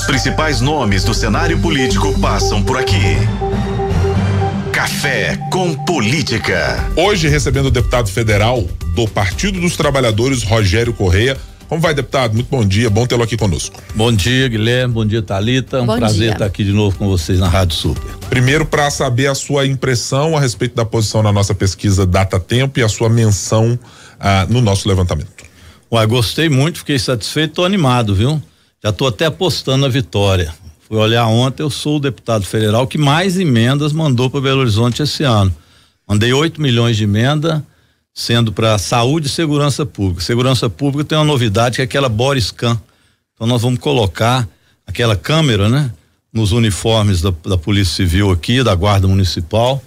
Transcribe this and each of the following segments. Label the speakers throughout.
Speaker 1: Os principais nomes do cenário político passam por aqui. Café com Política.
Speaker 2: Hoje recebendo o deputado federal do Partido dos Trabalhadores, Rogério Correia. Como vai, deputado? Muito bom dia, bom tê-lo aqui conosco.
Speaker 3: Bom dia, Guilherme, bom dia, Talita. Um
Speaker 4: Bom
Speaker 3: prazer
Speaker 4: dia.
Speaker 3: estar aqui de novo com vocês na Rádio Super.
Speaker 2: Primeiro, para saber a sua impressão a respeito da posição na nossa pesquisa Data Tempo e a sua menção ah, no nosso levantamento.
Speaker 3: Ué, gostei muito, fiquei satisfeito, tô animado, viu? Já tô até apostando na vitória. Fui olhar ontem, eu sou o deputado federal que mais emendas mandou para Belo Horizonte esse ano. Mandei 8 milhões de emenda, sendo para saúde e segurança pública. Segurança pública tem uma novidade que é aquela Boriscan. Então nós vamos colocar aquela câmera, né? Nos uniformes da, da Polícia Civil aqui, da Guarda Municipal,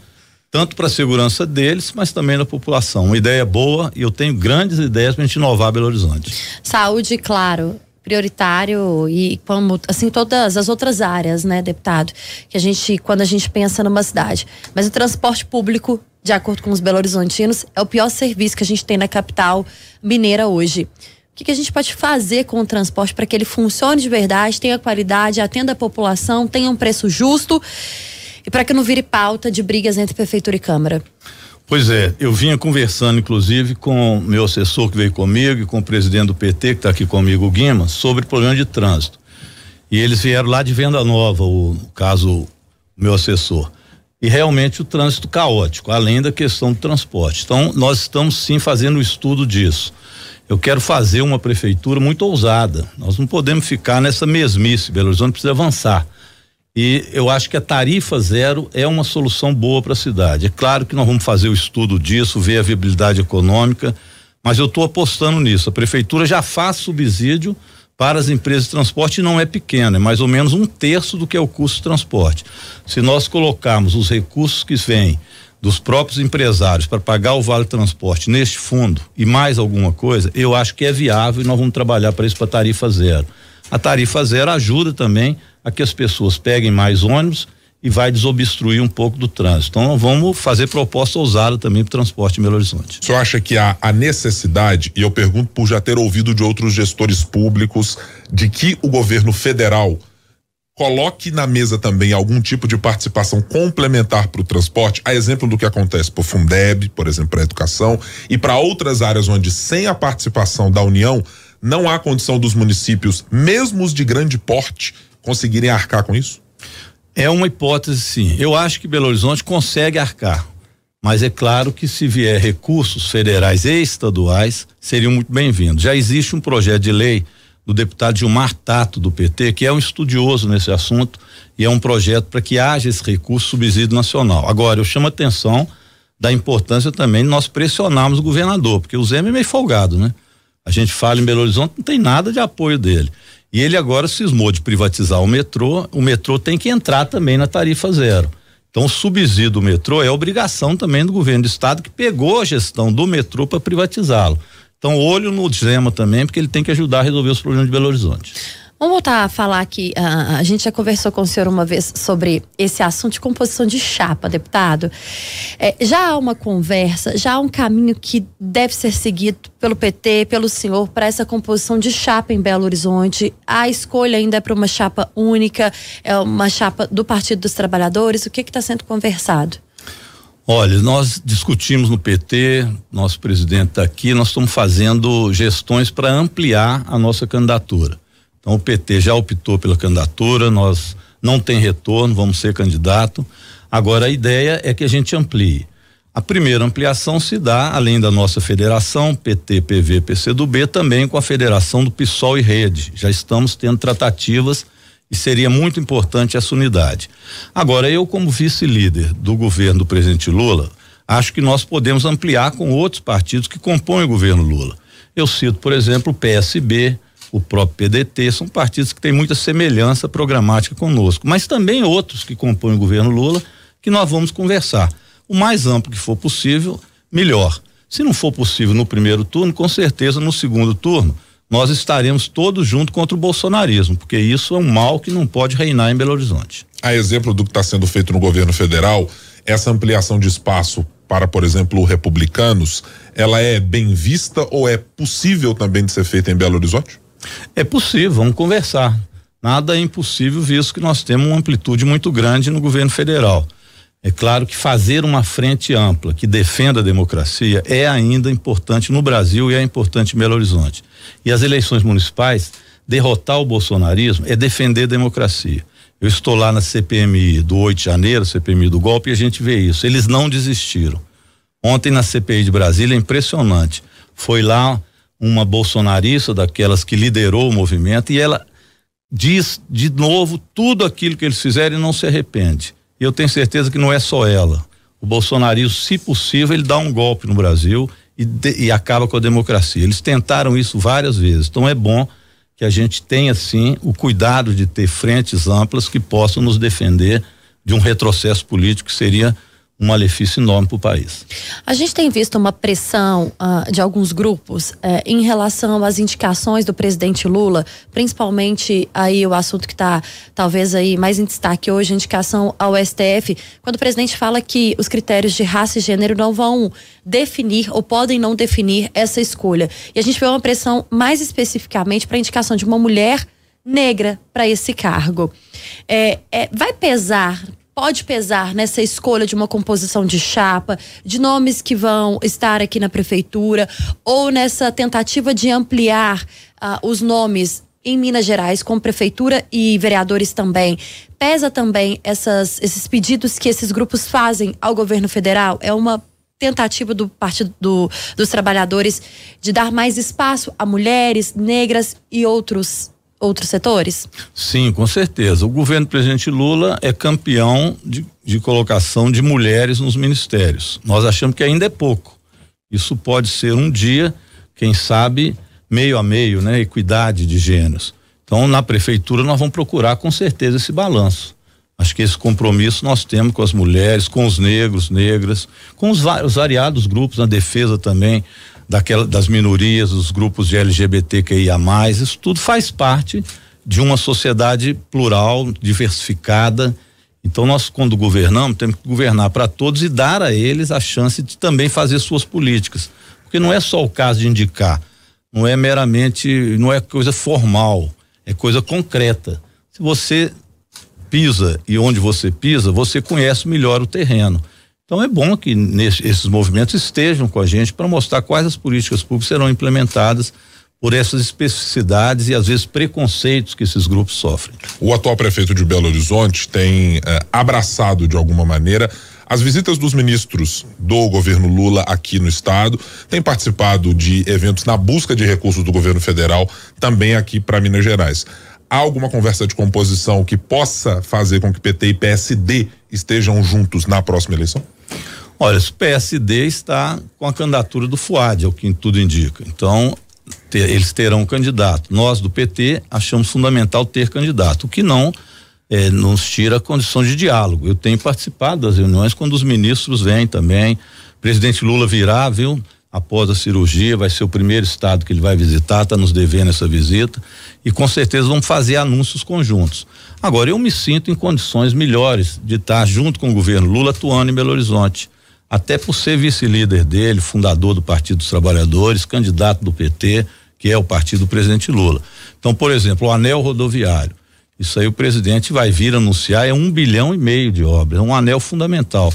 Speaker 3: tanto para a segurança deles, mas também da população. Uma ideia boa e eu tenho grandes ideias para a gente inovar Belo Horizonte.
Speaker 4: Saúde, claro, prioritário e como assim todas as outras áreas, né, deputado, que a gente quando a gente pensa numa cidade. Mas o transporte público, de acordo com os Belo Horizontinos, é o pior serviço que a gente tem na capital mineira hoje. O que, que a gente pode fazer com o transporte para que ele funcione de verdade, tenha qualidade, atenda a população, tenha um preço justo e para que não vire pauta de brigas entre prefeitura e câmara?
Speaker 3: Pois é, eu vinha conversando, inclusive, com meu assessor que veio comigo e com o presidente do PT, que está aqui comigo, o Guima, sobre problema de trânsito. E eles vieram lá de Venda Nova, o, no caso, o meu assessor. E realmente o trânsito caótico, além da questão do transporte. Então, nós estamos sim fazendo um estudo disso. Eu quero fazer uma prefeitura muito ousada. Nós não podemos ficar nessa mesmice. Belo Horizonte precisa avançar. E eu acho que a tarifa zero é uma solução boa para a cidade. É claro que nós vamos fazer o estudo disso, ver a viabilidade econômica, mas eu estou apostando nisso. A prefeitura já faz subsídio para as empresas de transporte e não é pequeno, é mais ou menos um terço do que é o custo de transporte. Se nós colocarmos os recursos que vêm dos próprios empresários para pagar o vale transporte neste fundo e mais alguma coisa, eu acho que é viável e nós vamos trabalhar para isso para tarifa zero. A tarifa zero ajuda também a que as pessoas peguem mais ônibus e vai desobstruir um pouco do trânsito. Então vamos fazer proposta ousada também para o transporte em Belo Horizonte.
Speaker 2: O senhor acha que há a necessidade, e eu pergunto por já ter ouvido de outros gestores públicos, de que o governo federal coloque na mesa também algum tipo de participação complementar para o transporte, a exemplo do que acontece para o Fundeb, por exemplo, para a educação, e para outras áreas onde sem a participação da União não há condição dos municípios, mesmo os de grande porte, conseguirem arcar com isso?
Speaker 3: É uma hipótese, sim. Eu acho que Belo Horizonte consegue arcar. Mas é claro que se vier recursos federais e estaduais, seriam muito bem-vindos. Já existe um projeto de lei do deputado Gilmar Tato, do PT, que é um estudioso nesse assunto, e é um projeto para que haja esse recurso subsídio nacional. Agora, eu chamo a atenção da importância também de nós pressionarmos o governador, porque o Zé é meio folgado, né? A gente fala em Belo Horizonte, não tem nada de apoio dele. E ele agora cismou de privatizar o metrô, o metrô tem que entrar também na tarifa zero. Então, o subsídio do metrô é obrigação também do governo do estado que pegou a gestão do metrô para privatizá-lo. Então, olho no Zema também, porque ele tem que ajudar a resolver os problemas de Belo Horizonte.
Speaker 4: Vamos voltar a falar aqui. ah, a gente já conversou com o senhor uma vez sobre esse assunto de composição de chapa, deputado. É, já há uma conversa, já há um caminho que deve ser seguido pelo PT, pelo senhor, para essa composição de chapa em Belo Horizonte. A escolha ainda é para uma chapa única, é uma chapa do Partido dos Trabalhadores. O que está sendo conversado?
Speaker 3: Olha, nós discutimos no PT, nosso presidente está aqui, nós estamos fazendo gestões para ampliar a nossa candidatura. Então o PT já optou pela candidatura, nós não tem retorno, vamos ser candidato. Agora a ideia é que a gente amplie. A primeira ampliação se dá, além da nossa federação, PT, PV, PCdoB, também com a federação do PSOL e Rede. Já estamos tendo tratativas e seria muito importante essa unidade. Agora, eu, como vice-líder do governo do presidente Lula, acho que nós podemos ampliar com outros partidos que compõem o governo Lula. Eu cito, por exemplo, o PSB, o próprio PDT, são partidos que têm muita semelhança programática conosco, mas também outros que compõem o governo Lula, que nós vamos conversar. O mais amplo que for possível, melhor. Se não for possível no primeiro turno, com certeza no segundo turno, nós estaremos todos juntos contra o bolsonarismo, porque isso é um mal que não pode reinar em Belo Horizonte.
Speaker 2: A exemplo do que está sendo feito no governo federal, essa ampliação de espaço para, por exemplo, republicanos, ela é bem vista ou é possível também de ser feita em Belo Horizonte?
Speaker 3: É possível, vamos conversar. nada é impossível, visto que nós temos uma amplitude muito grande no governo federal. É claro que fazer uma frente ampla que defenda a democracia é ainda importante no Brasil e é importante em Belo Horizonte. E as eleições municipais, derrotar o bolsonarismo é defender a democracia. Eu estou lá na CPMI do 8 de janeiro, CPMI do golpe, e a gente vê isso. Eles não desistiram. Ontem na CPI de Brasília, é impressionante. Foi lá uma bolsonarista daquelas que liderou o movimento e ela diz de novo tudo aquilo que eles fizeram e não se arrepende. E eu tenho certeza que não é só ela. O bolsonarismo, se possível, ele dá um golpe no Brasil e, de, e acaba com a democracia. Eles tentaram isso várias vezes. Então é bom que a gente tenha, sim, o cuidado de ter frentes amplas que possam nos defender de um retrocesso político que seria um malefício enorme para o país.
Speaker 4: A gente tem visto uma pressão uh, de alguns grupos uh, em relação às indicações do presidente Lula, principalmente aí o assunto que está talvez aí mais em destaque hoje, a indicação ao STF, quando o presidente fala que os critérios de raça e gênero não vão definir ou podem não definir essa escolha. E a gente vê uma pressão mais especificamente para a indicação de uma mulher negra para esse cargo. É, é, vai pesar pode pesar nessa escolha de uma composição de chapa, de nomes que vão estar aqui na prefeitura, ou nessa tentativa de ampliar uh, os nomes em Minas Gerais, com prefeitura e vereadores também. Pesa também essas, esses pedidos que esses grupos fazem ao governo federal? É uma tentativa do Partido do, dos Trabalhadores de dar mais espaço a mulheres, negras e outros outros setores?
Speaker 3: Sim, com certeza. O governo do presidente Lula é campeão de, de colocação de mulheres nos ministérios. Nós achamos que ainda é pouco. Isso pode ser um dia, quem sabe, meio a meio, né? Equidade de gêneros. Então, na prefeitura, nós vamos procurar com certeza esse balanço. Acho que esse compromisso nós temos com as mulheres, com os negros, negras, com os, os variados grupos na defesa também daquela, das minorias, dos grupos de LGBTQIA+, isso tudo faz parte de uma sociedade plural, diversificada. Então nós quando governamos, temos que governar para todos e dar a eles a chance de também fazer suas políticas. Porque não é só o caso de indicar, não é meramente, não é coisa formal, é coisa concreta. Se você pisa e onde você pisa, você conhece melhor o terreno. Então é bom que nesse, esses movimentos estejam com a gente para mostrar quais as políticas públicas serão implementadas por essas especificidades e às vezes preconceitos que esses grupos sofrem.
Speaker 2: O atual prefeito de Belo Horizonte tem eh, abraçado de alguma maneira as visitas dos ministros do governo Lula aqui no estado, tem participado de eventos na busca de recursos do governo federal também aqui para Minas Gerais. Há alguma conversa de composição que possa fazer com que PT e PSD estejam juntos na próxima eleição?
Speaker 3: Olha, o PSD está com a candidatura do FUAD, é o que tudo indica. Então, ter, eles terão candidato. Nós do PT achamos fundamental ter candidato, o que não é, nos tira a condição de diálogo. Eu tenho participado das reuniões quando os ministros vêm também. Presidente Lula virá, viu? Após a cirurgia, vai ser o primeiro estado que ele vai visitar, está nos devendo essa visita. E com certeza vamos fazer anúncios conjuntos. Agora, eu me sinto em condições melhores de estar junto com o governo Lula atuando em Belo Horizonte até por ser vice-líder dele, fundador do Partido dos Trabalhadores, candidato do PT, que é o partido do presidente Lula. Então, por exemplo, o anel rodoviário. Isso aí o presidente vai vir anunciar, é um bilhão e meio de obras, é um anel fundamental,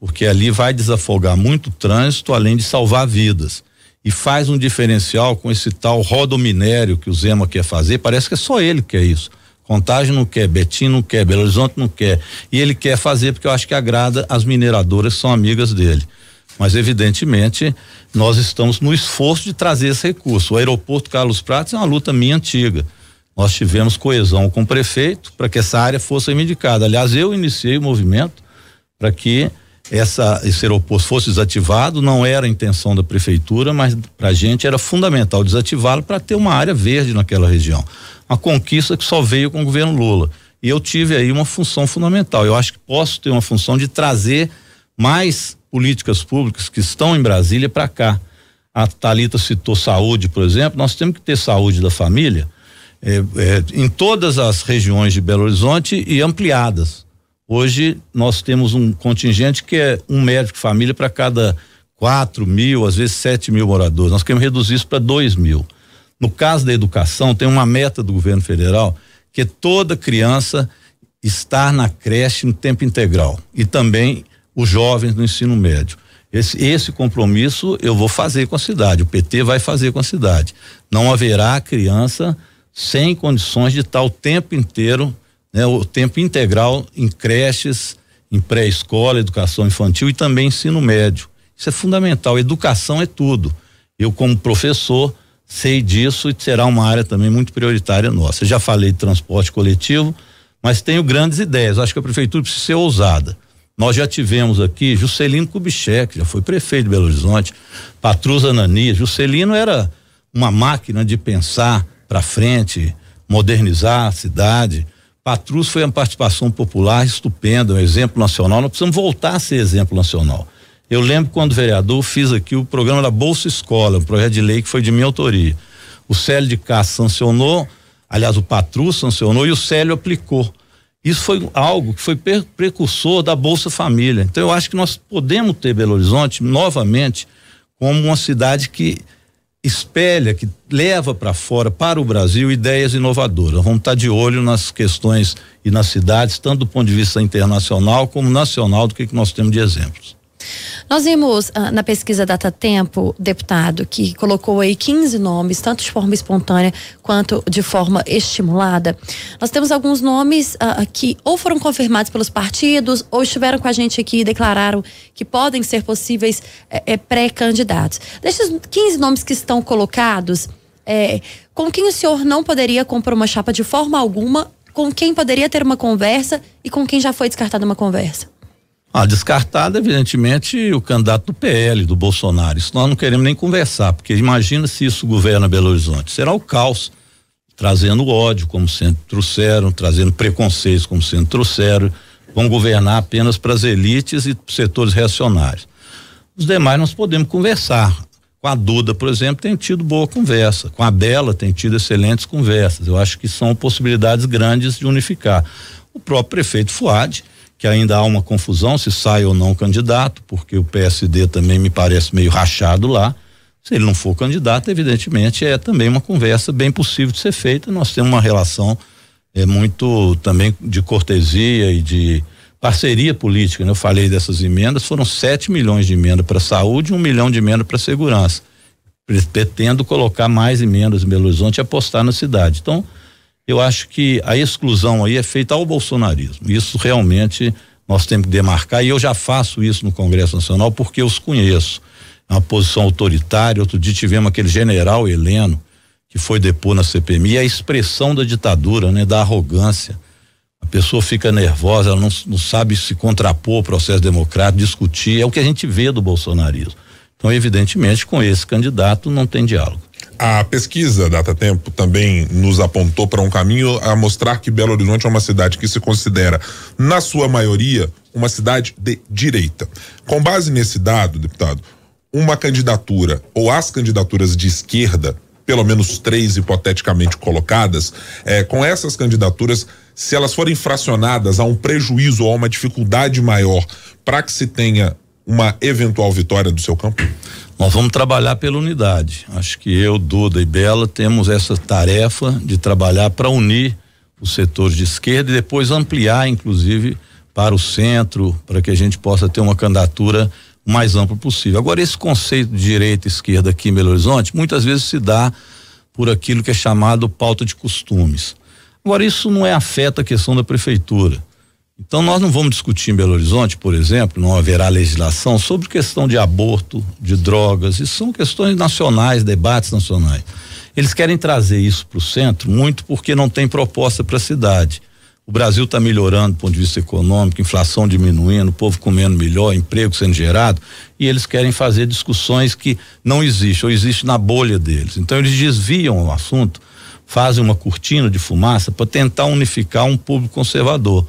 Speaker 3: porque ali vai desafogar muito trânsito, além de salvar vidas. E faz um diferencial com esse tal rodominério que o Zema quer fazer, parece que é só ele que quer isso. Contagem não quer, Betim não quer, Belo Horizonte não quer. E ele quer fazer porque eu acho que agrada as mineradoras que são amigas dele. Mas, evidentemente, nós estamos no esforço de trazer esse recurso. O aeroporto Carlos Prates é uma luta minha antiga. Nós tivemos coesão com o prefeito para que essa área fosse reivindicada. Aliás, eu iniciei o movimento para que essa, esse aeroporto fosse desativado. Não era a intenção da prefeitura, mas para a gente era fundamental desativá-lo para ter uma área verde naquela região uma conquista que só veio com o governo Lula. E eu tive aí uma função fundamental. Eu acho que posso ter uma função de trazer mais políticas públicas que estão em Brasília para cá. A Talita citou saúde, por exemplo. Nós temos que ter saúde da família é, é, em todas as regiões de Belo Horizonte e ampliadas. Hoje nós temos um contingente que é um médico família para cada quatro mil, às vezes sete mil moradores. Nós queremos reduzir isso para dois mil. No caso da educação, tem uma meta do governo federal que toda criança estar na creche no tempo integral e também os jovens no ensino médio. Esse, esse compromisso eu vou fazer com a cidade, o PT vai fazer com a cidade. Não haverá criança sem condições de estar o tempo inteiro, né, o tempo integral em creches, em pré-escola, educação infantil e também ensino médio. Isso é fundamental. Educação é tudo. Eu, como professor, sei disso e será uma área também muito prioritária nossa. Já falei de transporte coletivo, mas tenho grandes ideias. Acho que a prefeitura precisa ser ousada. Nós já tivemos aqui Juscelino Kubitschek, já foi prefeito de Belo Horizonte, Patrus Ananias. Juscelino era uma máquina de pensar para frente, modernizar a cidade. Patrus foi uma participação popular estupenda, um exemplo nacional. Nós precisamos voltar a ser exemplo nacional. Eu lembro quando vereador fiz aqui o programa da Bolsa Escola, um projeto de lei que foi de minha autoria. O Célio de Castro sancionou, aliás, o Patrus sancionou e o Célio aplicou. Isso foi algo que foi precursor da Bolsa Família. Então eu acho que nós podemos ter Belo Horizonte novamente como uma cidade que espelha, que leva para fora, para o Brasil, ideias inovadoras. Vamos estar de olho nas questões e nas cidades, tanto do ponto de vista internacional como nacional, do que, que nós temos de exemplos.
Speaker 4: Nós vimos ah, na pesquisa Data Tempo, deputado, que colocou aí 15 nomes, tanto de forma espontânea quanto de forma estimulada. Nós temos alguns nomes ah, que ou foram confirmados pelos partidos ou estiveram com a gente aqui e declararam que podem ser possíveis eh, eh, pré-candidatos. Desses 15 nomes que estão colocados, eh, com quem o senhor não poderia comprar uma chapa de forma alguma, com quem poderia ter uma conversa e com quem já foi descartada uma conversa?
Speaker 3: Ah, descartado, evidentemente, o candidato do PL, do Bolsonaro. Isso nós não queremos nem conversar, porque imagina se isso governa Belo Horizonte. Será o caos, trazendo ódio, como sempre trouxeram, trazendo preconceitos, como sempre trouxeram. Vão governar apenas para as elites e setores reacionários. Os demais nós podemos conversar. Com a Duda, por exemplo, tem tido boa conversa. Com a Bela tem tido excelentes conversas. Eu acho que são possibilidades grandes de unificar. O próprio prefeito Fuad que ainda há uma confusão se sai ou não candidato, porque o PSD também me parece meio rachado lá. Se ele não for candidato, evidentemente é também uma conversa bem possível de ser feita. Nós temos uma relação é muito também de cortesia e de parceria política. Né? Eu falei dessas emendas, foram 7 milhões de emenda para saúde e um milhão de emenda para segurança. Pretendo colocar mais emendas em Belo Horizonte e apostar na cidade. Então, eu acho que a exclusão aí é feita ao bolsonarismo. Isso realmente nós temos que demarcar e eu já faço isso no Congresso Nacional porque eu os conheço. É uma posição autoritária. Outro dia tivemos aquele general Heleno que foi depor na CPMI, é a expressão da ditadura, né, da arrogância. A pessoa fica nervosa, ela não, não sabe se contrapor ao processo democrático, discutir, é o que a gente vê do bolsonarismo. Então, evidentemente, com esse candidato não tem diálogo.
Speaker 2: A pesquisa Data Tempo também nos apontou para um caminho a mostrar que Belo Horizonte é uma cidade que se considera, na sua maioria, uma cidade de direita. Com base nesse dado, deputado, uma candidatura ou as candidaturas de esquerda, pelo menos três hipoteticamente colocadas, é, com essas candidaturas, se elas forem fracionadas a um prejuízo ou a uma dificuldade maior para que se tenha uma eventual vitória do seu campo?
Speaker 3: Nós vamos trabalhar pela unidade. Acho que eu, Duda e Bela temos essa tarefa de trabalhar para unir os setores de esquerda e depois ampliar, inclusive, para o centro, para que a gente possa ter uma candidatura mais ampla possível. Agora, esse conceito de direita e esquerda aqui em Belo Horizonte muitas vezes se dá por aquilo que é chamado pauta de costumes. Agora, isso não é afeta a questão da prefeitura. Então nós não vamos discutir em Belo Horizonte, por exemplo, não haverá legislação sobre questão de aborto, de drogas, isso são questões nacionais, debates nacionais. Eles querem trazer isso para o centro muito porque não tem proposta para a cidade. O Brasil está melhorando do ponto de vista econômico, inflação diminuindo, o povo comendo melhor, emprego sendo gerado, e eles querem fazer discussões que não existem ou existem na bolha deles. Então eles desviam o assunto, fazem uma cortina de fumaça para tentar unificar um público conservador.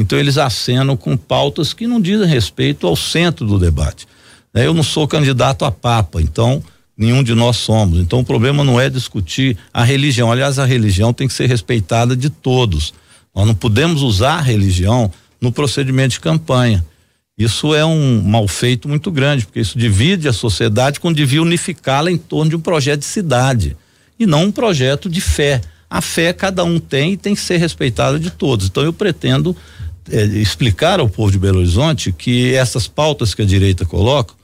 Speaker 3: Então eles acenam com pautas que não dizem respeito ao centro do debate. Né? Eu não sou candidato a papa, então nenhum de nós somos. Então o problema não é discutir a religião. Aliás, a religião tem que ser respeitada de todos. Nós não podemos usar a religião no procedimento de campanha. Isso é um mal feito muito grande, porque isso divide a sociedade quando devia unificá-la em torno de um projeto de cidade e não um projeto de fé. A fé cada um tem e tem que ser respeitada de todos. Então eu pretendo é, explicar ao povo de Belo Horizonte que essas pautas que a direita coloca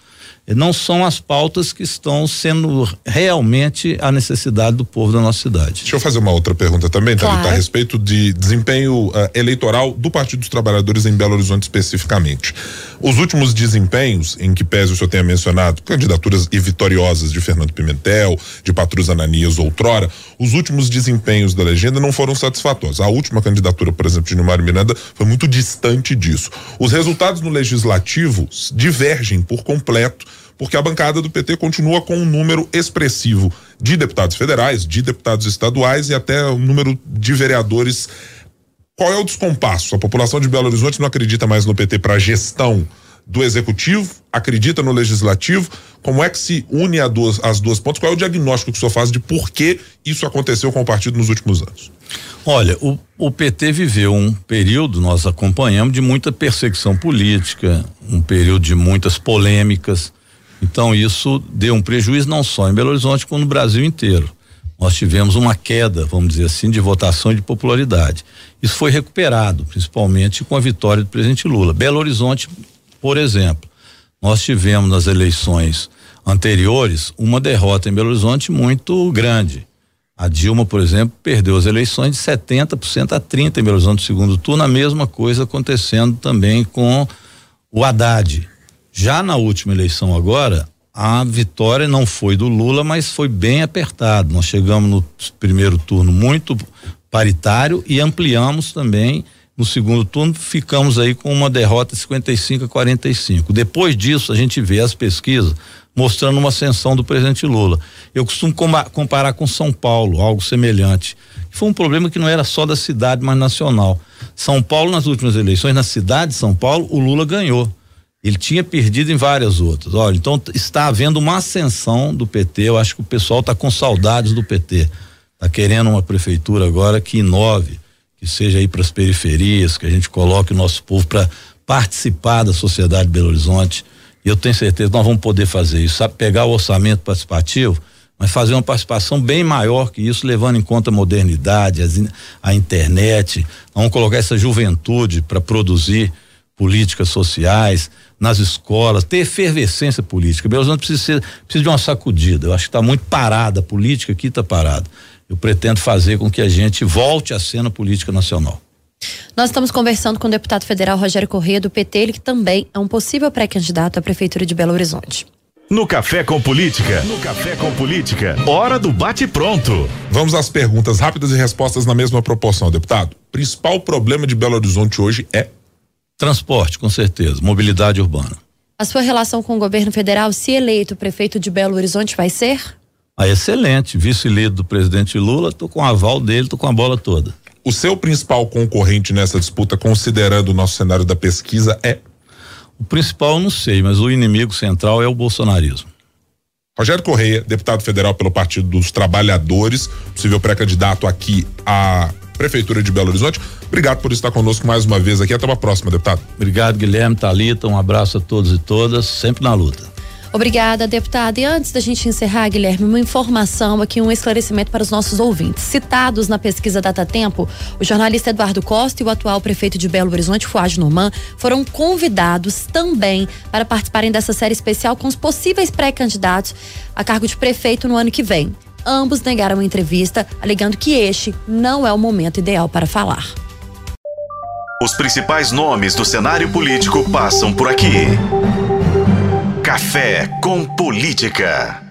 Speaker 3: não são as pautas que estão sendo realmente a necessidade do povo da nossa cidade.
Speaker 2: Deixa eu fazer uma outra pergunta também, claro. Thalita, a respeito de desempenho uh, eleitoral do Partido dos Trabalhadores em Belo Horizonte especificamente. Os últimos desempenhos, em que pese o senhor tenha mencionado candidaturas e vitoriosas de Fernando Pimentel, de Patrus Ananias outrora, os últimos desempenhos da legenda não foram satisfatórios. A última candidatura, por exemplo, de Nilmar Miranda foi muito distante disso. Os resultados no legislativo divergem por completo porque a bancada do PT continua com um número expressivo de deputados federais, de deputados estaduais e até o um número de vereadores. Qual é o descompasso? A população de Belo Horizonte não acredita mais no PT para gestão do executivo, acredita no legislativo. Como é que se une duas, as duas pontas? Qual é o diagnóstico que o senhor faz de por que isso aconteceu com o partido nos últimos anos?
Speaker 3: Olha, o, o PT viveu um período, nós acompanhamos, de muita perseguição política, um período de muitas polêmicas. Então isso deu um prejuízo não só em Belo Horizonte, como no Brasil inteiro. Nós tivemos uma queda, vamos dizer assim, de votação e de popularidade. Isso foi recuperado, principalmente com a vitória do presidente Lula. Belo Horizonte, por exemplo, nós tivemos nas eleições anteriores uma derrota em Belo Horizonte muito grande. A Dilma, por exemplo, perdeu as eleições de 70% a 30% em Belo Horizonte no segundo turno, a mesma coisa acontecendo também com o Haddad. Já na última eleição agora, a vitória não foi do Lula, mas foi bem apertado. Nós chegamos no primeiro turno muito paritário e ampliamos também no segundo turno, ficamos aí com uma derrota 55 a 45. Depois disso, a gente vê as pesquisas mostrando uma ascensão do presidente Lula. Eu costumo comparar com São Paulo, algo semelhante. Foi um problema que não era só da cidade, mas nacional. São Paulo, nas últimas eleições, na cidade de São Paulo, o Lula ganhou. Ele tinha perdido em várias outras. Olha, então está havendo uma ascensão do PT. Eu acho que o pessoal está com saudades do PT. Está querendo uma prefeitura agora que inove, que seja aí para as periferias, que a gente coloque o nosso povo para participar da sociedade de Belo Horizonte. E eu tenho certeza que nós vamos poder fazer isso. Sabe, pegar o orçamento participativo, mas fazer uma participação bem maior que isso, levando em conta a modernidade, a internet. Vamos colocar essa juventude para produzir políticas sociais, nas escolas, ter efervescência política. Belo Horizonte precisa, ser, precisa de uma sacudida. Eu acho que está muito parada, a política aqui está parada. Eu pretendo fazer com que a gente volte à cena política nacional.
Speaker 4: Nós estamos conversando com o deputado federal Rogério Corrêa, do PT, ele que também é um possível pré-candidato à Prefeitura de Belo Horizonte.
Speaker 1: No Café com Política. No Café com Política. Hora do bate-pronto.
Speaker 2: Vamos às perguntas rápidas e respostas na mesma proporção, deputado. Principal problema de Belo Horizonte hoje é
Speaker 3: Transporte, com certeza. Mobilidade urbana.
Speaker 4: A sua relação com o governo federal, se eleito prefeito de Belo Horizonte, vai ser?
Speaker 3: Ah, excelente. Vice-líder do presidente Lula, tô com o aval dele, tô com a bola toda.
Speaker 2: O seu principal concorrente nessa disputa, considerando o nosso cenário da pesquisa, é?
Speaker 3: O principal eu não sei, mas o inimigo central é o bolsonarismo.
Speaker 2: Rogério Correia, deputado federal pelo Partido dos Trabalhadores, possível pré-candidato aqui à Prefeitura de Belo Horizonte. Obrigado por estar conosco mais uma vez aqui. Até uma próxima, deputado.
Speaker 3: Obrigado, Guilherme, Talita. Um abraço a todos e todas, sempre na luta.
Speaker 4: Obrigada, deputada. E antes da gente encerrar, Guilherme, uma informação aqui, um esclarecimento para os nossos ouvintes. Citados na pesquisa Data Tempo, o jornalista Eduardo Costa e o atual prefeito de Belo Horizonte, Fuad Norman, foram convidados também para participarem dessa série especial com os possíveis pré-candidatos a cargo de prefeito no ano que vem. Ambos negaram a entrevista, alegando que este não é o momento ideal para falar.
Speaker 1: Os principais nomes do cenário político passam por aqui. Café com Política.